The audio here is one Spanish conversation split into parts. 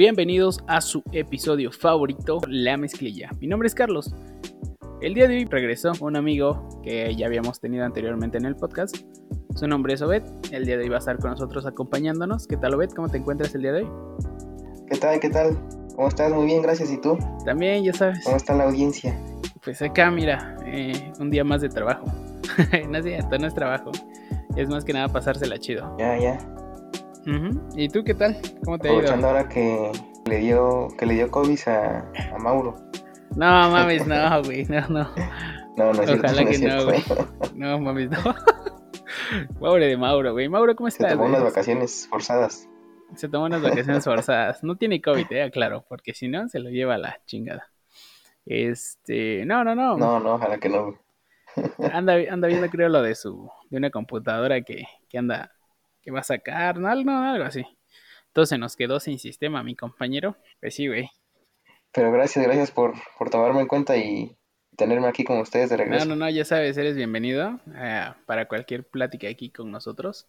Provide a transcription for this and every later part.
Bienvenidos a su episodio favorito, La Mezclilla. Mi nombre es Carlos. El día de hoy regresó un amigo que ya habíamos tenido anteriormente en el podcast. Su nombre es Obed. El día de hoy va a estar con nosotros acompañándonos. ¿Qué tal, Obed? ¿Cómo te encuentras el día de hoy? ¿Qué tal? ¿Qué tal? ¿Cómo estás? Muy bien, gracias. ¿Y tú? También, ya sabes. ¿Cómo está la audiencia? Pues acá, mira, eh, un día más de trabajo. no es cierto, no es trabajo. Es más que nada pasársela chido. Ya, ya. ¿Y tú qué tal? ¿Cómo te ha ido? ahora que le dio, que le dio COVID a, a Mauro. No mames, no, güey, no, no. No, no es Ojalá que no, güey. No mames, no. Pobre de Mauro, güey. Mauro, ¿cómo Se estás? tomó güey? unas vacaciones forzadas. Se tomó unas vacaciones forzadas. No tiene COVID, eh, claro, porque si no, se lo lleva a la chingada. Este, no, no, no. No, no, ojalá que no. Anda, anda viendo, creo, lo de su, de una computadora que, que anda, que va a sacar, no, algo, algo así. Entonces nos quedó sin sistema, mi compañero. Pues sí, güey. Pero gracias, gracias por, por tomarme en cuenta y tenerme aquí con ustedes de No, regreso. no, no, ya sabes, eres bienvenido eh, para cualquier plática aquí con nosotros.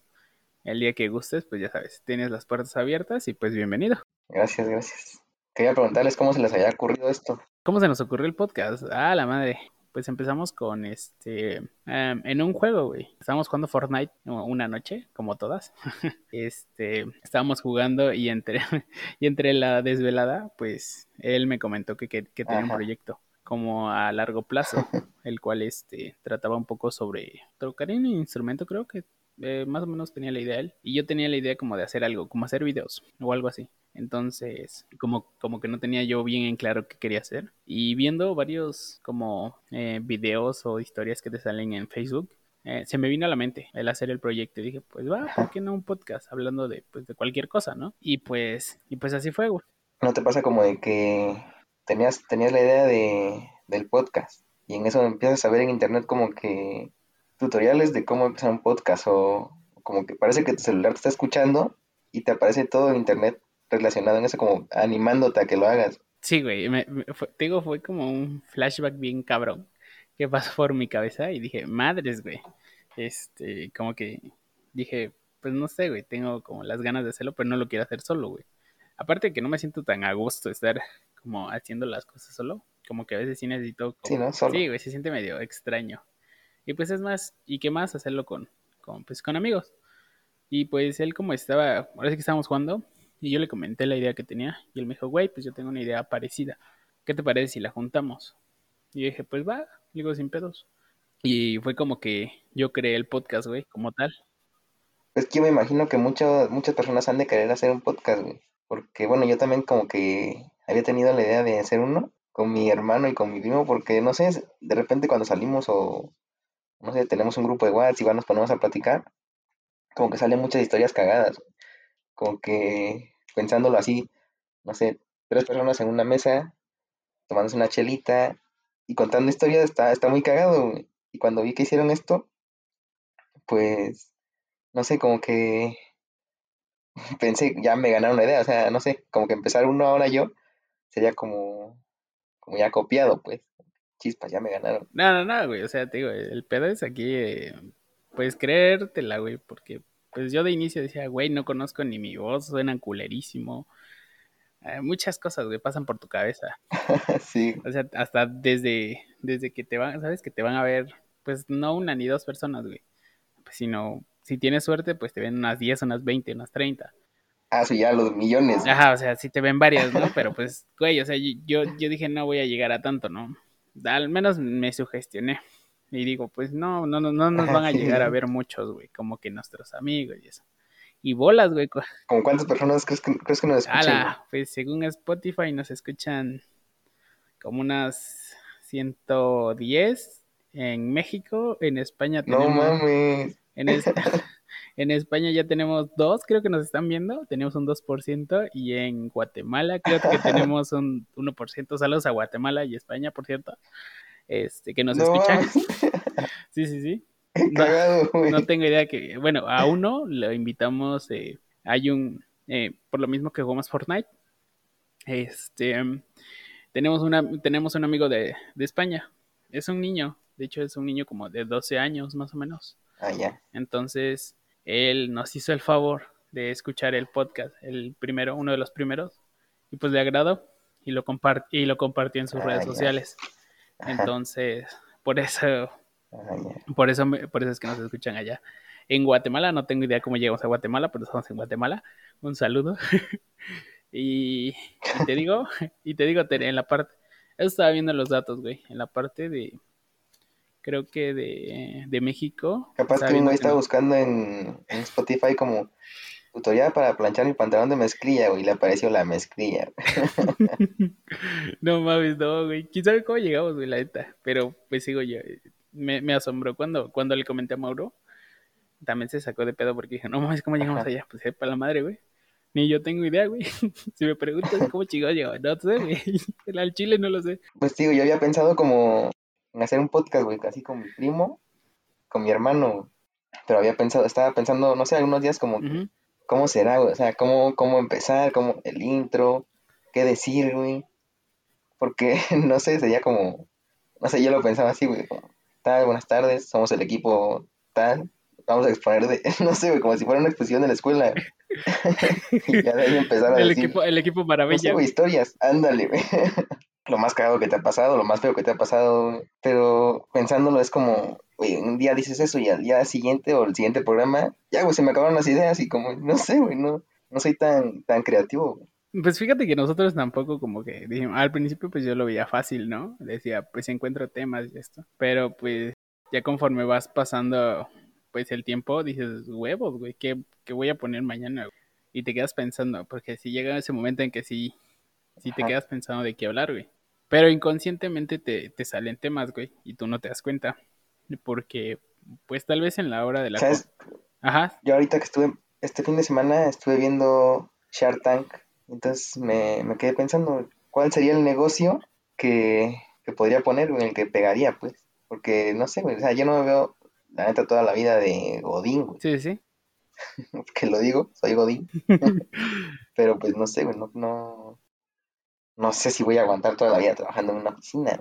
El día que gustes, pues ya sabes, tienes las puertas abiertas y pues bienvenido. Gracias, gracias. Quería preguntarles cómo se les había ocurrido esto. ¿Cómo se nos ocurrió el podcast? Ah, la madre. Pues empezamos con este. em, en un juego, güey. Estábamos jugando Fortnite una noche, como todas. este. Estábamos jugando y entre, y entre la desvelada, pues él me comentó que, que, que tenía un proyecto como a largo plazo, el cual este trataba un poco sobre tocar un instrumento, creo que eh, más o menos tenía la idea él. Y yo tenía la idea como de hacer algo, como hacer videos o algo así. Entonces, como, como que no tenía yo bien en claro qué quería hacer. Y viendo varios como eh, videos o historias que te salen en Facebook, eh, se me vino a la mente el hacer el proyecto. Y dije, pues va, ¿por qué no un podcast hablando de, pues, de cualquier cosa, no? Y pues, y pues así fue, güey. ¿No te pasa como de que tenías, tenías la idea de, del podcast y en eso empiezas a ver en internet como que tutoriales de cómo empezar un podcast o como que parece que tu celular te está escuchando y te aparece todo en internet relacionado en eso como animándote a que lo hagas? Sí, güey, me, me- fue- te digo, fue como un flashback bien cabrón que pasó por mi cabeza y dije, madres, güey. Este, como que dije, pues no sé, güey, tengo como las ganas de hacerlo, pero no lo quiero hacer solo, güey. Aparte de que no me siento tan a gusto estar como haciendo las cosas solo, como que a veces sí necesito Sí, ¿no? Solo. Sí, güey, se siente medio extraño. Y pues es más, ¿y qué más hacerlo con, con, pues, con amigos? Y pues él como estaba, ahora sí que estábamos jugando, y yo le comenté la idea que tenía, y él me dijo, güey, pues yo tengo una idea parecida. ¿Qué te parece si la juntamos? Y yo dije, pues va, digo, sin pedos. Y fue como que yo creé el podcast, güey, como tal. Es que yo me imagino que muchas muchas personas han de querer hacer un podcast, güey. Porque bueno, yo también como que había tenido la idea de hacer uno con mi hermano y con mi primo porque no sé, de repente cuando salimos o no sé, tenemos un grupo de WhatsApp y igual nos ponemos a platicar, como que salen muchas historias cagadas. Como que pensándolo así, no sé, tres personas en una mesa, tomándose una chelita y contando historias, está, está muy cagado. Y cuando vi que hicieron esto, pues, no sé, como que pensé, ya me ganaron la idea, o sea, no sé, como que empezar uno ahora yo sería como, como ya copiado, pues. Chispas, ya me ganaron. No, no, no, güey, o sea, te digo, el pedo es aquí, eh, pues creértela, güey, porque pues yo de inicio decía, güey, no conozco ni mi voz, suena culerísimo. Eh, muchas cosas, güey, pasan por tu cabeza. sí, O sea, hasta desde, desde que te van, sabes que te van a ver, pues no una ni dos personas, güey. Pues, sino, si tienes suerte, pues te ven unas 10, unas 20, unas 30. ah, sí, ya los millones. Ajá, o sea, sí te ven varias, ¿no? Pero pues, güey, o sea, yo, yo dije, no voy a llegar a tanto, ¿no? Al menos me sugestioné. Y digo, pues no, no, no, no nos van a llegar a ver muchos, güey, como que nuestros amigos y eso. Y bolas, güey. ¿Como cuántas personas crees que, crees que nos escuchan? Ala, pues según Spotify nos escuchan como unas 110 en México, en España No tenemos mames. en, es- en España ya tenemos dos, creo que nos están viendo, tenemos un 2%, y en Guatemala creo que tenemos un 1%, saludos a Guatemala y España, por cierto, este, que nos No escuchan. Sí, sí, sí. No, tengo idea que, bueno, a uno lo invitamos, eh, hay un, eh, por lo mismo que jugamos Fortnite, este, tenemos, una, tenemos un amigo de, de España, es un niño, de hecho es un niño como de 12 años más o menos. Ah, ya. Entonces, él nos hizo el favor de escuchar el podcast, el primero, uno de los primeros, y pues le agradó y lo, compart y lo compartió en sus Ah, redes sociales. Entonces, por eso, por eso, por eso es que nos escuchan allá. En Guatemala, no tengo idea cómo llegamos a Guatemala, pero estamos en Guatemala. Un saludo. y, y te digo, y te digo, en la parte, estaba viendo los datos, güey, en la parte de, creo que de, de México. Capaz que que está buscando en, en Spotify como tutorial para planchar mi pantalón de mezclilla, güey, y le apareció la mezclilla. No mames, no, güey. ¿Quién sabe cómo llegamos, güey, la neta? Pero pues sigo yo. Me, me asombró cuando, cuando le comenté a Mauro. También se sacó de pedo porque dije, no mames, ¿cómo llegamos Ajá. allá? Pues para la madre, güey. Ni yo tengo idea, güey. Si me preguntas cómo chingados llegó, no sé, güey. El al chile no lo sé. Pues digo, yo había pensado como en hacer un podcast, güey, casi con mi primo, con mi hermano, pero había pensado, estaba pensando, no sé, algunos días como, que. ¿Cómo será, güey? O sea, ¿cómo, cómo empezar, cómo el intro, qué decir, güey? Porque, no sé, sería como, no sé, yo lo pensaba así, güey, como, tal, buenas tardes, somos el equipo tal, vamos a exponer de, no sé, güey, como si fuera una exposición de la escuela. y ya de ahí empezar a El decir, equipo, el equipo no sé, maravilla. güey, historias, ándale, güey. lo más cagado que te ha pasado, lo más feo que te ha pasado, pero pensándolo es como, güey, un día dices eso y al día siguiente o el siguiente programa, ya, güey, se me acabaron las ideas y como, no sé, güey, no, no soy tan, tan creativo, güey. Pues fíjate que nosotros tampoco como que dijimos, al principio pues yo lo veía fácil, ¿no? Decía, pues encuentro temas y esto. Pero pues ya conforme vas pasando pues el tiempo, dices, huevos, güey, ¿qué, qué voy a poner mañana? güey?" Y te quedas pensando, porque si llega ese momento en que sí, sí te quedas pensando de qué hablar, güey. Pero inconscientemente te, te salen temas, güey, y tú no te das cuenta. Porque pues tal vez en la hora de la... ¿Sabes? Ajá, Yo ahorita que estuve, este fin de semana estuve viendo Shark Tank, entonces me, me quedé pensando, ¿cuál sería el negocio que, que podría poner, güey, el que pegaría, pues? Porque, no sé, güey, o sea, yo no me veo, la neta, toda la vida de Godín, güey, sí, sí. que lo digo, soy Godín, pero pues no sé, güey, no, no, no sé si voy a aguantar toda la vida trabajando en una oficina.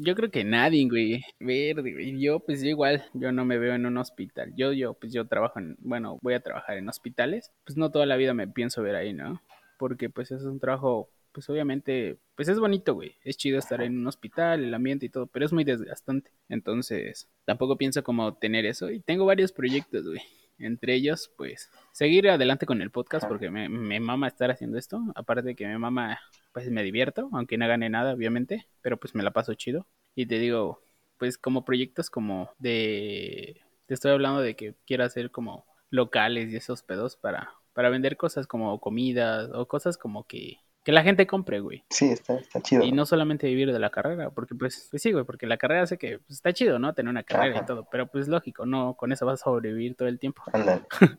Yo creo que nadie, güey. Verde, güey. Yo, pues igual, yo no me veo en un hospital. Yo, yo, pues yo trabajo en, bueno, voy a trabajar en hospitales. Pues no toda la vida me pienso ver ahí, ¿no? Porque pues es un trabajo, pues obviamente, pues es bonito, güey. Es chido estar en un hospital, el ambiente y todo, pero es muy desgastante. Entonces, tampoco pienso como tener eso. Y tengo varios proyectos, güey. Entre ellos, pues, seguir adelante con el podcast porque me, me mama estar haciendo esto. Aparte de que me mama, pues me divierto, aunque no gane nada, obviamente, pero pues me la paso chido. Y te digo, pues como proyectos como de... Te estoy hablando de que quiero hacer como locales y esos pedos para, para vender cosas como comidas o cosas como que, que la gente compre, güey. Sí, está, está chido. Y no solamente vivir de la carrera, porque pues, pues sí, güey, porque la carrera hace que pues, está chido, ¿no? Tener una carrera Ajá. y todo, pero pues lógico, no, con eso vas a sobrevivir todo el tiempo. Ándale,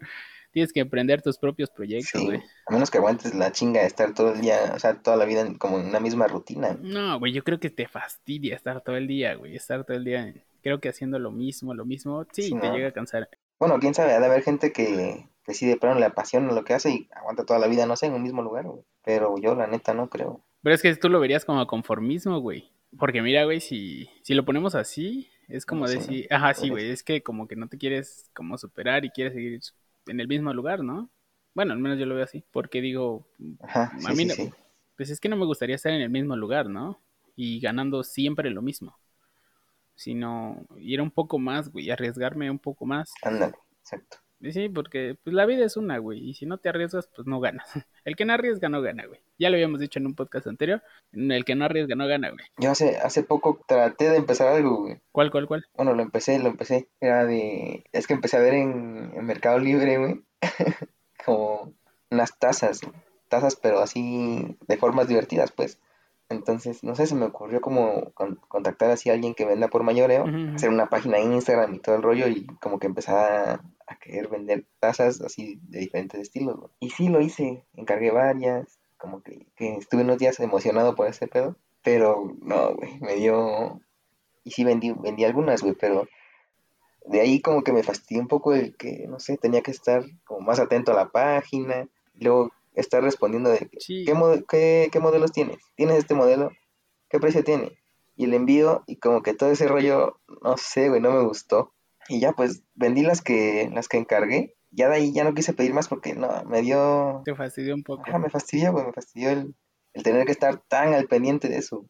Tienes que emprender tus propios proyectos, sí, güey. a menos que aguantes la chinga de estar todo el día, o sea, toda la vida en- como en una misma rutina. No, güey, yo creo que te fastidia estar todo el día, güey, estar todo el día, creo que haciendo lo mismo, lo mismo, sí, Sí, te no. llega a cansar. Bueno, quién sabe, ha de haber gente que, que sí de plano le apasiona lo que hace y aguanta toda la vida, no sé, en un mismo lugar, güey. Pero yo, la neta, no creo. Pero es que tú lo verías como conformismo, güey. Porque mira, güey, si, si lo ponemos así, es como decir, ajá, sí, güey, es que como que no te quieres como superar y quieres seguir en el mismo lugar, ¿no? Bueno, al menos yo lo veo así, porque digo, Ajá, a sí, mí sí, no- pues es que no me gustaría estar en el mismo lugar, ¿no? Y ganando siempre lo mismo. Sino ir un poco más, güey, arriesgarme un poco más. Ándale, exacto. Y Sí, porque pues la vida es una, güey, y si no te arriesgas, pues no ganas. El que no arriesga no gana, güey. Ya lo habíamos dicho en un podcast anterior, el que no arriesga no gana, güey. Yo hace, hace poco traté de empezar algo, güey. ¿Cuál, cuál, cuál? Bueno, lo empecé, lo empecé. Era de... Es que empecé a ver en, en Mercado Libre, güey. como unas tazas, tazas, pero así de formas divertidas, pues. Entonces, no sé, se me ocurrió como con- contactar así a alguien que venda por mayoreo, hacer una página en Instagram y todo el rollo y como que empezar a, a querer vender tazas así de diferentes estilos. güey. Y sí lo hice, encargué varias, como que, que estuve unos días emocionado por ese pedo, pero no, güey, me dio... Y sí vendí, vendí algunas, güey, pero de ahí como que me fastidió un poco el que, no sé, tenía que estar como más atento a la página, luego estar respondiendo de Sí. ¿qué, qué, qué modelos tienes? ¿Tienes este modelo? ¿Qué precio tiene? Y el envío y como que todo ese rollo, no sé, güey, no me gustó. Y ya pues vendí las que, las que encargué ya de ahí ya no quise pedir más porque no, me dio... Te fastidió un poco. Ajá, me fastidió, güey, me fastidió el, el tener que estar tan al pendiente de eso.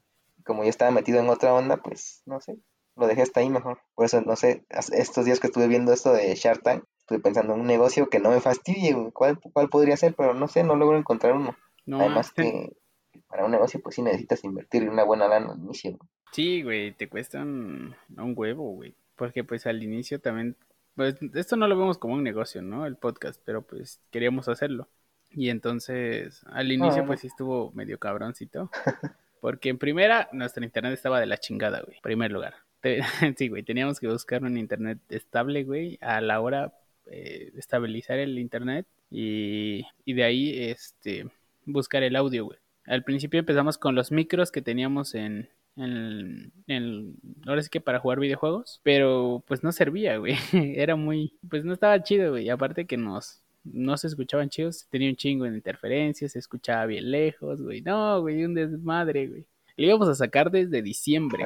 Como yo estaba metido en otra onda, pues, no sé, lo dejé hasta ahí mejor. Por eso, no sé, estos días que estuve viendo esto de Shark Tank, estuve pensando en un negocio que no me fastidie, güey. ¿Cuál, cuál podría ser? Pero no sé, no logro encontrar uno. No, Además que para un negocio, pues sí necesitas invertir una buena lana al inicio. Sí, güey, te cuestan un huevo, güey. Porque pues al inicio también, pues esto no lo vemos como un negocio, ¿no? El podcast, pero pues queríamos hacerlo. Y entonces, al inicio, ah. pues sí estuvo medio cabroncito. Porque en primera, nuestro internet estaba de la chingada, güey. En primer lugar. sí, güey, teníamos que buscar un internet estable, güey, a la hora eh, estabilizar el internet y, y de ahí, este, buscar el audio, güey. Al principio empezamos con los micros que teníamos en, en, en, ahora sí que para jugar videojuegos, pero pues no servía, güey. Era muy, pues no estaba chido, güey. Aparte que nos, no se escuchaban chidos, tenía un chingo de interferencias, se escuchaba bien lejos, güey. No, güey, un desmadre, güey. Lo íbamos a sacar desde diciembre.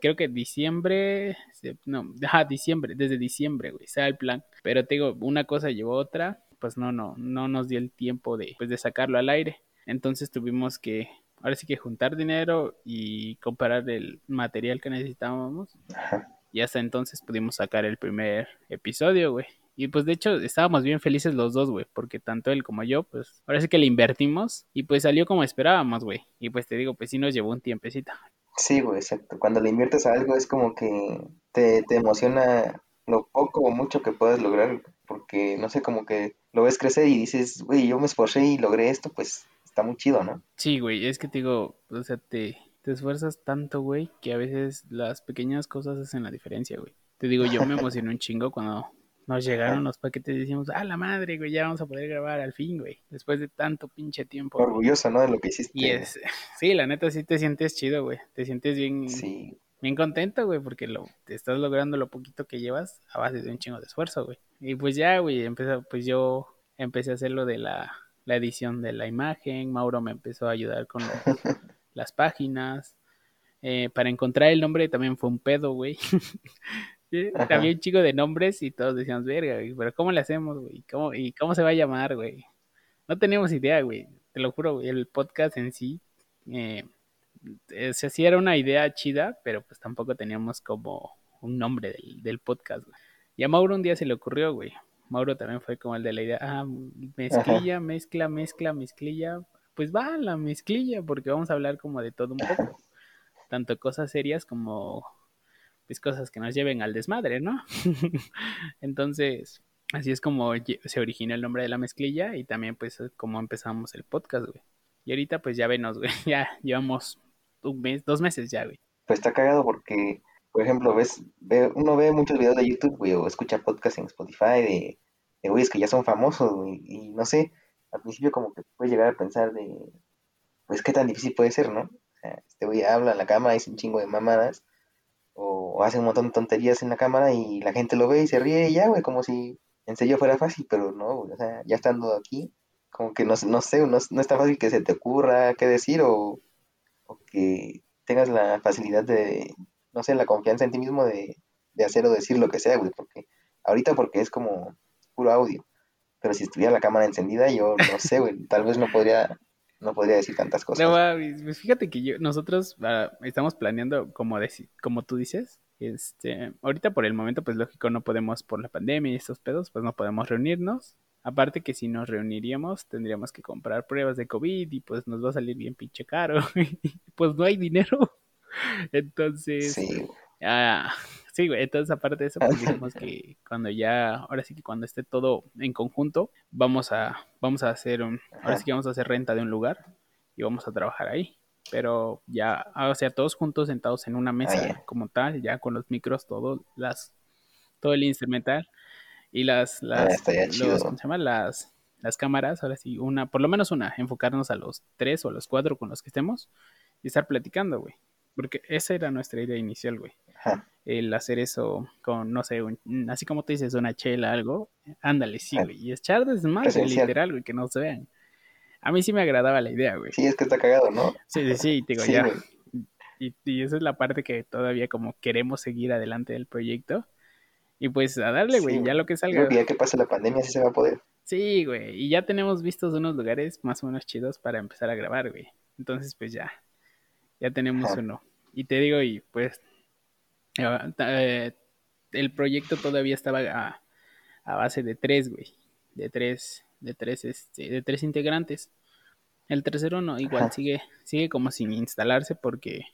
Creo que diciembre, no, ajá, diciembre, desde diciembre, güey, sea el plan. Pero te digo, una cosa llevó otra, pues no, no, no nos dio el tiempo de, pues, de sacarlo al aire. Entonces tuvimos que, ahora sí que juntar dinero y comprar el material que necesitábamos. Y hasta entonces pudimos sacar el primer episodio, güey. Y pues de hecho estábamos bien felices los dos, güey, porque tanto él como yo, pues ahora sí que le invertimos y pues salió como esperábamos, güey. Y pues te digo, pues sí nos llevó un tiempecito. Sí, güey, exacto. Cuando le inviertes a algo es como que te, te emociona lo poco o mucho que puedas lograr, porque no sé, como que lo ves crecer y dices, güey, yo me esforcé y logré esto, pues está muy chido, ¿no? Sí, güey, es que te digo, o sea, te, te esfuerzas tanto, güey, que a veces las pequeñas cosas hacen la diferencia, güey. Te digo, yo me emocioné un chingo cuando nos llegaron los paquetes y decimos, ah, la madre, güey, ya vamos a poder grabar al fin, güey, después de tanto pinche tiempo. Orgulloso, ¿no? De lo que hiciste. Y es, sí, la neta sí te sientes chido, güey, te sientes bien, sí. bien contento, güey, porque lo, te estás logrando lo poquito que llevas a base de un chingo de esfuerzo, güey. Y pues ya, güey, empezó, pues yo empecé a hacer lo de la la edición de la imagen, Mauro me empezó a ayudar con las páginas. Eh, para encontrar el nombre también fue un pedo, güey. Había un chico de nombres y todos decíamos, verga, güey, pero ¿cómo le hacemos, güey? ¿Cómo, ¿Y cómo se va a llamar, güey? No teníamos idea, güey. Te lo juro, güey. El podcast en sí, eh, eh se hacía era una idea chida, pero pues tampoco teníamos como un nombre del, del podcast, güey. Y a Mauro un día se le ocurrió, güey. Mauro también fue como el de la idea, ah, mezclilla, mezcla, mezcla, mezclilla. Pues va la mezclilla, porque vamos a hablar como de todo un poco. Tanto cosas serias como pues cosas que nos lleven al desmadre, ¿no? Entonces, así es como se origina el nombre de la mezclilla y también pues como empezamos el podcast, güey. Y ahorita pues ya venos, güey, ya llevamos un mes, dos meses ya, güey. Pues está cagado porque por ejemplo, ves, ve, uno ve muchos videos de YouTube, güey, o escucha podcasts en Spotify de, de güeyes que ya son famosos, güey, y no sé, al principio como que puedes llegar a pensar de, pues qué tan difícil puede ser, ¿no? O sea, este güey habla en la cámara, dice un chingo de mamadas, o, hace un montón de tonterías en la cámara y la gente lo ve y se ríe y ya, güey, como si en serio fuera fácil, pero no, o sea, ya estando aquí, como que no, no sé, no, no está fácil que se te ocurra qué decir o, o que tengas la facilidad de, no sé, la confianza en ti mismo de, hacer o decir lo que sea, güey, porque ahorita porque es como puro audio, pero si estuviera la cámara encendida, yo no sé, güey, tal vez no podría, no podría decir tantas cosas. No, pues fíjate que yo, nosotros ah, estamos planeando, como, como tú dices, este, ahorita por el momento, pues lógico, no podemos, por la pandemia y estos pedos, pues no podemos reunirnos. Aparte que si nos reuniríamos, tendríamos que comprar pruebas de COVID y pues nos va a salir bien pinche caro. pues no hay dinero. Entonces, sí. Ah, sí, güey, entonces aparte de eso, pues dijimos que cuando ya, ahora sí que cuando esté todo en conjunto, vamos a, vamos a hacer un, ahora sí que vamos a hacer renta de un lugar y vamos a trabajar ahí. Pero ya, o sea, todos juntos sentados en una mesa como tal, ya con los micros, todo, las, todo el instrumental y las, las, los, ¿cómo se llama? Las, las cámaras, ahora sí, una, por lo menos una, enfocarnos a los tres o los cuatro con los que estemos y estar platicando, güey. Porque esa era nuestra idea inicial, güey. El hacer eso con, no sé, así como te dices, una chela, algo. Ándale, sí, güey. Y echar desmadre, literal, güey, que no se vean. A mí sí me agradaba la idea, güey. Sí, es que está cagado, ¿no? Sí, sí, sí, digo, ya. Y, y, esa es la parte que todavía como queremos seguir adelante del proyecto. Y pues a darle, güey, Sí, ya lo que salga. creo que ya que pase la pandemia sí se va a poder. Sí, güey, y ya tenemos vistos unos lugares más o menos chidos para empezar a grabar, güey. Entonces, pues ya, ya tenemos Ajá. uno. Y te digo, y pues, ah, eh, el proyecto todavía estaba a, a base de tres, güey. De tres, de tres, este, de tres integrantes. El tercero no, igual Ajá. sigue, sigue como sin instalarse porque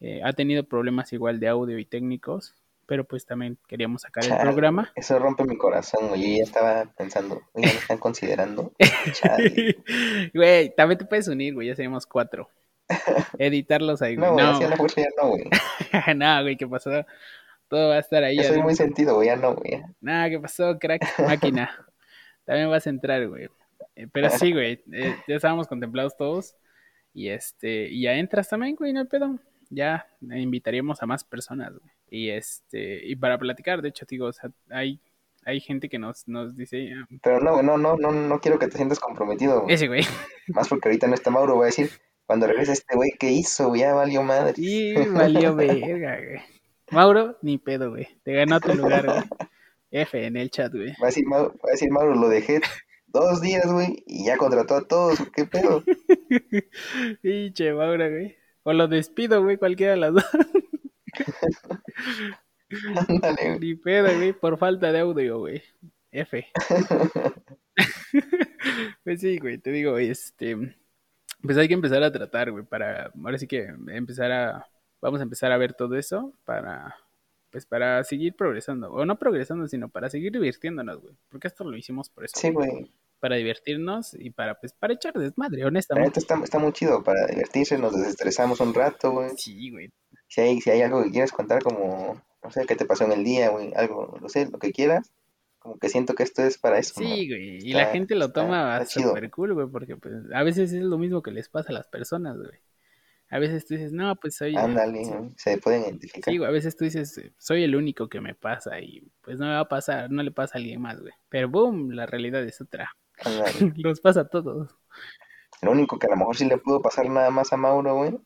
eh, ha tenido problemas igual de audio y técnicos, pero pues también queríamos sacar el programa. Eso rompe mi corazón, güey. Yo ya estaba pensando, oye, ¿me están considerando? Güey, también te puedes unir, güey, ya seríamos cuatro. Editarlos ahí, güey. No, güey, No, la fuerza ya no, güey. no, güey, ¿qué pasó? Todo va a estar ahí. Yo soy muy sentido, güey, ya no, güey. Nada, ¿qué pasó, crack? Máquina. También vas a entrar, güey. Eh, Pero sí, güey, eh, ya estábamos contemplados todos. Y este, y ya entras también, güey, no hay pedo. Ya invitaríamos a más personas, güey. Y este, y para platicar, de hecho, digo, o sea, hay, hay gente que nos, nos dice, ah, Pero no, güey, no, no, no, no quiero que te sientas comprometido, güey. ese güey. Más porque ahorita no está Mauro, voy a decir, cuando regrese este güey, ¿qué hizo? Ya valió madre. Y valió verga, güey. Mauro, ni pedo, güey. Te ganó tu lugar, güey. F en el chat, güey. Va a decir Mauro, va a decir Mauro, lo dejé dos días, güey, y ya contrató a todos, ¿qué pedo? Pinche Mauro, güey. O lo despido, güey, cualquiera de las dos. Ándale, güey. Ni pedo, güey, por falta de audio, güey. F. pues sí, güey, te digo, este. Pues hay que empezar a tratar, güey, para. Ahora sí que empezar a. Vamos a empezar a ver todo eso para. Pues para seguir progresando. O no progresando, sino para seguir divirtiéndonos, güey. Porque esto lo hicimos por eso. Sí, güey. Para divertirnos y para, pues, para echar desmadre, honestamente. neta está, está muy chido para divertirse, nos desestresamos un rato, güey. Sí, güey. Si hay, si hay algo que quieras contar, como, no sé, qué te pasó en el día, güey, algo, no sé, lo que quieras, como que siento que esto es para eso, ¿no? Sí, güey. Y la gente lo toma súper cool, güey, porque pues a veces es lo mismo que les pasa a las personas, güey. A veces tú dices, no, pues soy... Ándale, sí, güey, se pueden identificar. sí, güey, a veces tú dices, soy el único que me pasa y pues no me va a pasar, no le pasa a alguien más, güey. Pero boom, la realidad es otra. Los pasa a todos. Lo único que a lo mejor sí le pudo pasar nada más a Mauro, güey.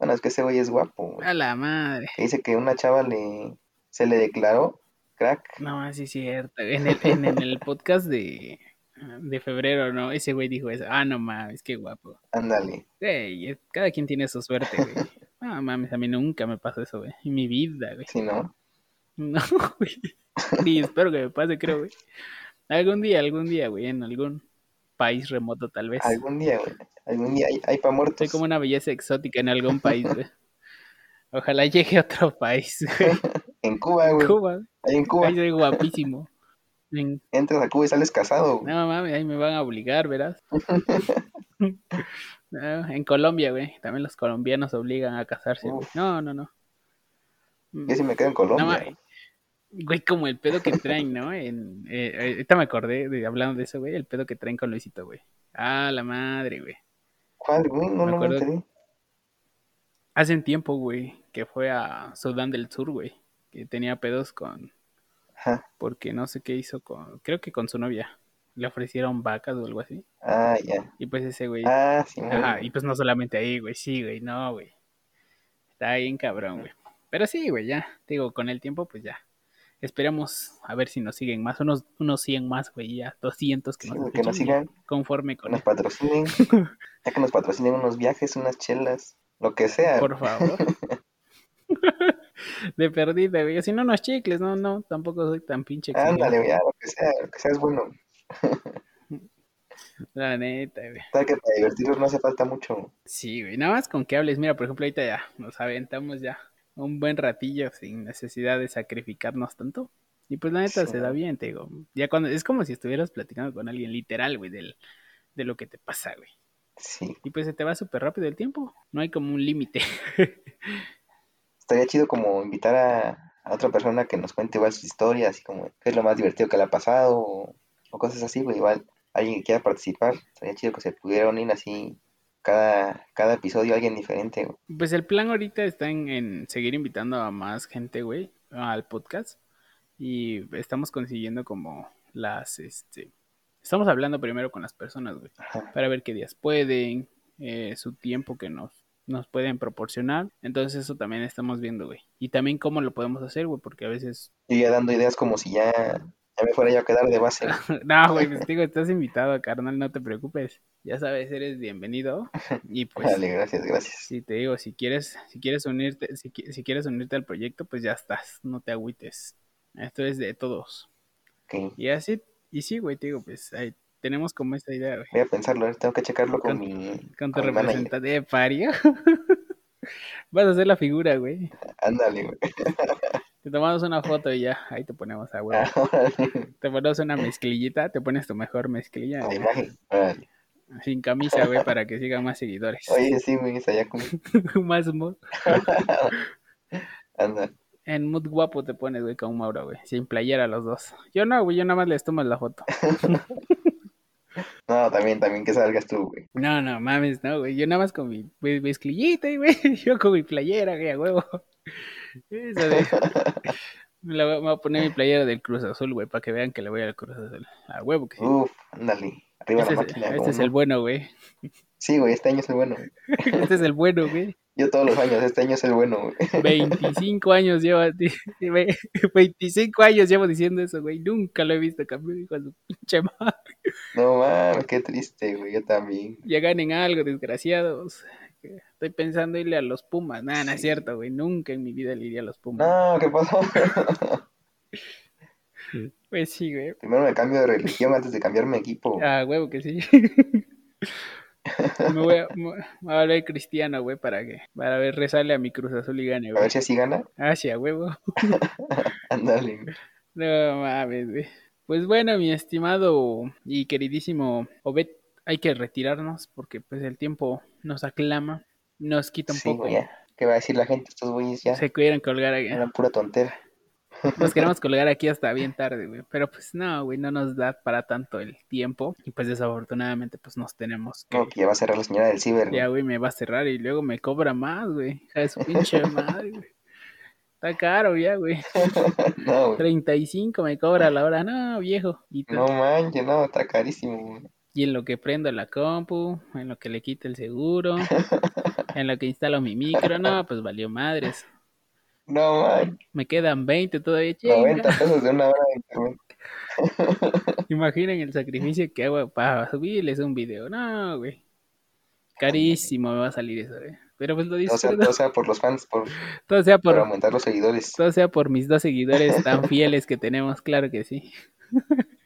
Bueno, es que ese güey es guapo, güey. A la madre. Que dice que una chava le se le declaró crack. No, sí es cierto. En el, en, en el podcast de, de febrero, ¿no? Ese güey dijo eso. Ah, no mames, qué guapo. Ándale. Güey, cada quien tiene su suerte, güey. Ah, mames, a mí nunca me pasó eso, güey. En mi vida, güey. Sí, ¿no? No, güey. Ni espero que me pase, creo, güey. Algún día, algún día, güey, en algún país remoto, tal vez. Algún día, güey. Algún día hay, hay pa' muertos. Soy como una belleza exótica en algún país, güey. Ojalá llegue a otro país, güey. En Cuba, güey. Cuba. Ahí en Cuba. Ahí soy guapísimo. En- Entras a Cuba y sales casado, güey. No mames, ahí me van a obligar, verás. No, en Colombia, güey. También los colombianos obligan a casarse, güey. No, no, no. Yo sí me quedo en No, Colombia. mames. Güey, como el pedo que traen, ¿no? En, eh, eh, ahorita me acordé de hablando de eso, güey, el pedo que traen con Luisito, güey. Ah, la madre, güey. ¿Cuál, güey? No, Me no me acuerdo-. Hace un tiempo, güey, que fue a Sudán del Sur, güey, que tenía pedos con, Ajá. porque no sé qué hizo con, creo que con su novia. Le ofrecieron vacas o algo así. Ah, ya. Y pues ese güey, Ah, sí, ajá, y pues no solamente ahí, güey, sí, güey, no, güey. Está bien cabrón, güey. Pero sí, güey, ya, te digo, con el tiempo, pues ya. Esperamos a ver si nos siguen más, unos, unos 100 más, güey, ya, 200 que Sí, nos que nos sigan. conforme Que con nos patrocinen. ya que nos patrocinen unos viajes, unas chelas, lo que sea. Por favor. De perdida, güey. Si no, unos chicles, no, no, tampoco soy tan pinche. Ándale, güey, lo que sea, lo que sea es bueno. La neta, güey. Sabes que para divertirnos no hace falta mucho. Sí, güey. Nada más con que hables. Mira, por ejemplo, ahorita ya nos aventamos ya un buen ratillo sin necesidad de sacrificarnos tanto. Y pues la neta Sí. se da bien, te digo. Ya cuando es como si estuvieras platicando con alguien literal, güey, del, de lo que te pasa, güey. Sí. Y pues se te va súper rápido el tiempo. No hay como un límite. Estaría chido como invitar a, a otra persona que nos cuente igual sus historias, y como qué es lo más divertido que le ha pasado, o, o cosas así, güey. Igual alguien que quiera participar, estaría chido que se pudiera unir así cada, cada episodio alguien diferente, güey. Pues el plan ahorita está en, en seguir invitando a más gente, güey, al podcast. Y estamos consiguiendo como las, este... Estamos hablando primero con las personas, güey. Ajá. Para ver qué días pueden, eh, su tiempo que nos nos pueden proporcionar. Entonces eso también estamos viendo, güey. Y también cómo lo podemos hacer, güey, porque a veces... Y ya dando ideas como si ya, ya me fuera yo a quedar de base. no, güey, pues digo, estás invitado, carnal, no te preocupes. Ya sabes, eres bienvenido. Y pues... Dale, gracias, gracias. Sí, te digo, si quieres, si quieres unirte, si, si quieres unirte al proyecto, pues ya estás, no te agüites. Esto es de todos. Y así, y sí, güey, te digo, pues ahí tenemos como esta idea, güey. Voy a pensarlo, tengo que checarlo con, Con- mi... Con tu con representante de pario. Vas a hacer la figura, güey. Ándale, güey. Te tomamos una foto y ya, ahí te ponemos a huevo. Ah. Te ponemos una mezclillita, te pones tu mejor mezclilla. La imagen. Sin camisa, güey, para que sigan más seguidores. Oye, sí, güey, está ya como... más mood. Anda. En mood guapo te pones, güey, con Mauro, güey. Sin playera los dos. Yo no, güey, yo nada más les tomo la foto. No, también, también que salgas tú, güey. No, no, mames, no, güey. Yo nada más con mi mezclillita, güey. Yo con mi playera, güey, a huevo. Eso de... Me la voy me voy a poner mi playera del Cruz Azul, güey, para que vean que le voy al Cruz Azul. A huevo que sí. Uf, ándale. Arriba Este la es, máquina. este ¿cómo es el bueno, güey. Sí, güey, este año es el bueno. Este es el bueno, güey. Yo todos los años, este año es el bueno, güey. 25 años llevo, 25 años llevo diciendo eso, güey. Nunca lo he visto campeón, hijo de su pinche madre. No mames, qué triste, güey. Yo también. Ya ganen algo, desgraciados. Estoy pensando irle a los Pumas. Nada, no es cierto, güey. Nunca en mi vida le iría a los Pumas. No, ¿qué pasó? Pues sí, güey. Primero me cambio de religión antes de cambiarme de equipo. Ah, huevo que sí. me voy a, me voy a volver cristiano, güey, para que, para ver, rezarle a mi Cruz Azul y gane, A güey. ver si así gana. Ah, sí, a huevo. Ándale, güey. No mames, güey. Pues bueno, mi estimado y queridísimo Obed, hay que retirarnos porque pues el tiempo nos aclama, nos quita un Sí, poco. ya. ¿Qué va a decir la gente? Estos güeyes ya Se quieren colgar aquí. eran pura tontera. Nos queremos colgar aquí hasta bien tarde, güey. Pero pues no, güey, no nos da para tanto el tiempo. Y pues desafortunadamente pues nos tenemos que... No, que ya va a cerrar la señora del ciber. Ya, güey, me va a cerrar y luego me cobra más, güey. Hija de su pinche madre, güey. Está caro ya, güey. No, güey. 35 me cobra la hora. No, viejo. Y, No manches, no, está carísimo, güey. y en lo que prendo la compu, en lo que le quito el seguro, en lo que instalo mi micro, no, pues valió madres. No manches. Me quedan 20 todavía, chinga. 90 pesos de una hora de internet. Imaginen el sacrificio que hago para subirles un video. No, güey. Carísimo me va a salir eso, güey. Pero pues lo O sea, disfruto. todo sea por los fans, por, Todo sea por por, aumentar los seguidores. todo sea por mis dos seguidores tan fieles que tenemos, claro que sí.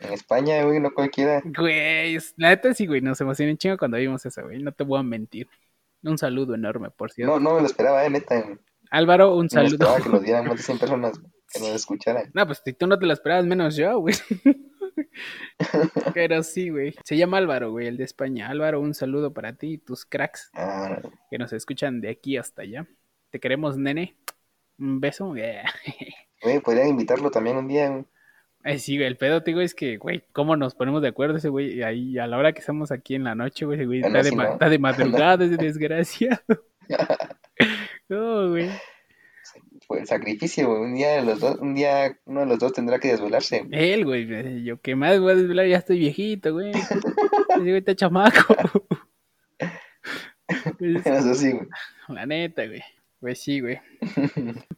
En España, güey, no cualquiera. Güey, la neta sí, güey, nos emocioné un chingo cuando vimos eso, güey. No te voy a mentir. Un saludo enorme, por cierto. No, no me lo esperaba, eh, neta. Álvaro, un saludo. esperaba que nos dieran más de 100 personas que nos escucharan. No, pues tú no te lo esperabas, menos yo, güey. Pero sí, güey. Se llama Álvaro, güey, el de España. Álvaro, un saludo para ti y tus cracks Ah, que nos escuchan de aquí hasta allá. Te queremos, nene. Un beso. Güey, podrían invitarlo también un día. güey. Ay, sí, güey, el pedo, te digo, es que, güey, ¿cómo nos ponemos de acuerdo ese güey? Ahí, a la hora que estamos aquí en la noche, güey, ese güey no, está, de no. está de madrugada, ese desgraciado. No, güey. Fue el sacrificio, güey. Un día, de los dos, un día uno de los dos tendrá que desvelarse. Él, güey, yo qué más voy a desvelar, ya estoy viejito, güey. Ese chamaco. Pues, Eso sí, güey. la neta, güey. Pues sí, güey.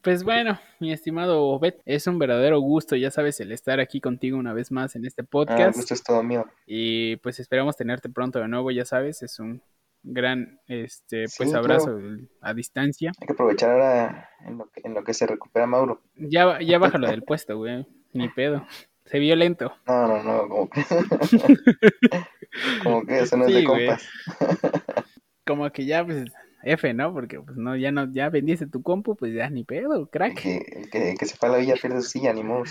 Pues bueno, mi estimado Obed, es un verdadero gusto, ya sabes, el estar aquí contigo una vez más en este Ah, el podcast. gusto es todo mío. Y pues esperamos tenerte pronto de nuevo, ya sabes, es un gran este pues Sí, abrazo a distancia. Hay que aprovechar ahora en lo que, en lo que se recupera Mauro. Ya, ya bájalo del puesto, güey. Ni pedo. Se vio lento. No, no, no, como que. como que eso no es Sí, de güey. compas. Como que ya, pues, F, ¿no? Porque pues no, ya no, ya vendiste tu compu, pues ya ni pedo, El crack. que, el que, el que se fue a la villa pierde su silla, ni modo.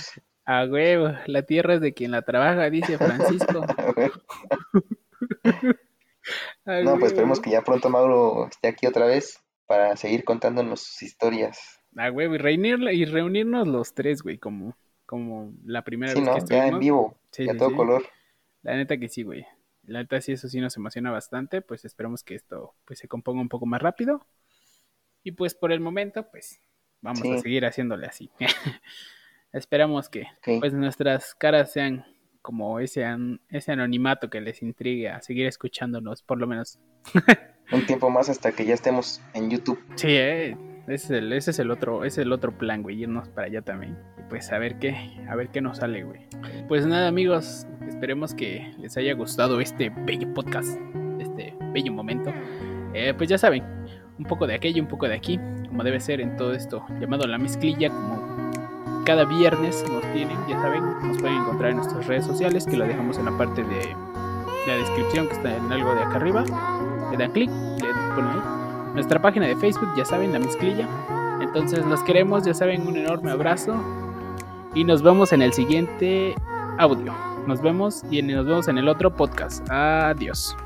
A huevo, la tierra es de quien la trabaja, dice Francisco. No, pues esperemos que ya pronto Mauro esté aquí otra vez para seguir contándonos sus historias. A huevo, y, reunir, y reunirnos los tres, güey, como, como la primera Sí, vez ¿no? que Ya en estuvimos. vivo, Sí, ya sí, todo color. La neta que sí, güey. La neta sí, eso sí nos emociona bastante. Pues esperemos que esto pues se componga un poco más rápido. Y pues por el momento, pues vamos a seguir haciéndole así. Esperamos que pues nuestras caras sean como ese, an- ese anonimato que les intrigue a seguir escuchándonos, por lo menos. un tiempo más hasta que ya estemos en YouTube. Sí, eh, ese es el, ese es el otro, ese es el otro plan, güey, irnos para allá también. Y pues a ver qué, a ver qué nos sale, güey. Pues nada, amigos, esperemos que les haya gustado este bello podcast, este bello momento. Eh, pues ya saben, un poco de aquello, un poco de aquí, como debe ser en todo esto llamado la mezclilla, como cada viernes nos tienen, ya saben, nos pueden encontrar en nuestras redes sociales, que lo dejamos en la parte de la descripción que está en algo de acá arriba. Le dan clic, le ponen ahí. Nuestra página de Facebook, ya saben, la mezclilla. Entonces los queremos, ya saben, un enorme abrazo. Y nos vemos en el siguiente audio. Nos vemos y nos vemos en el otro podcast. Adiós.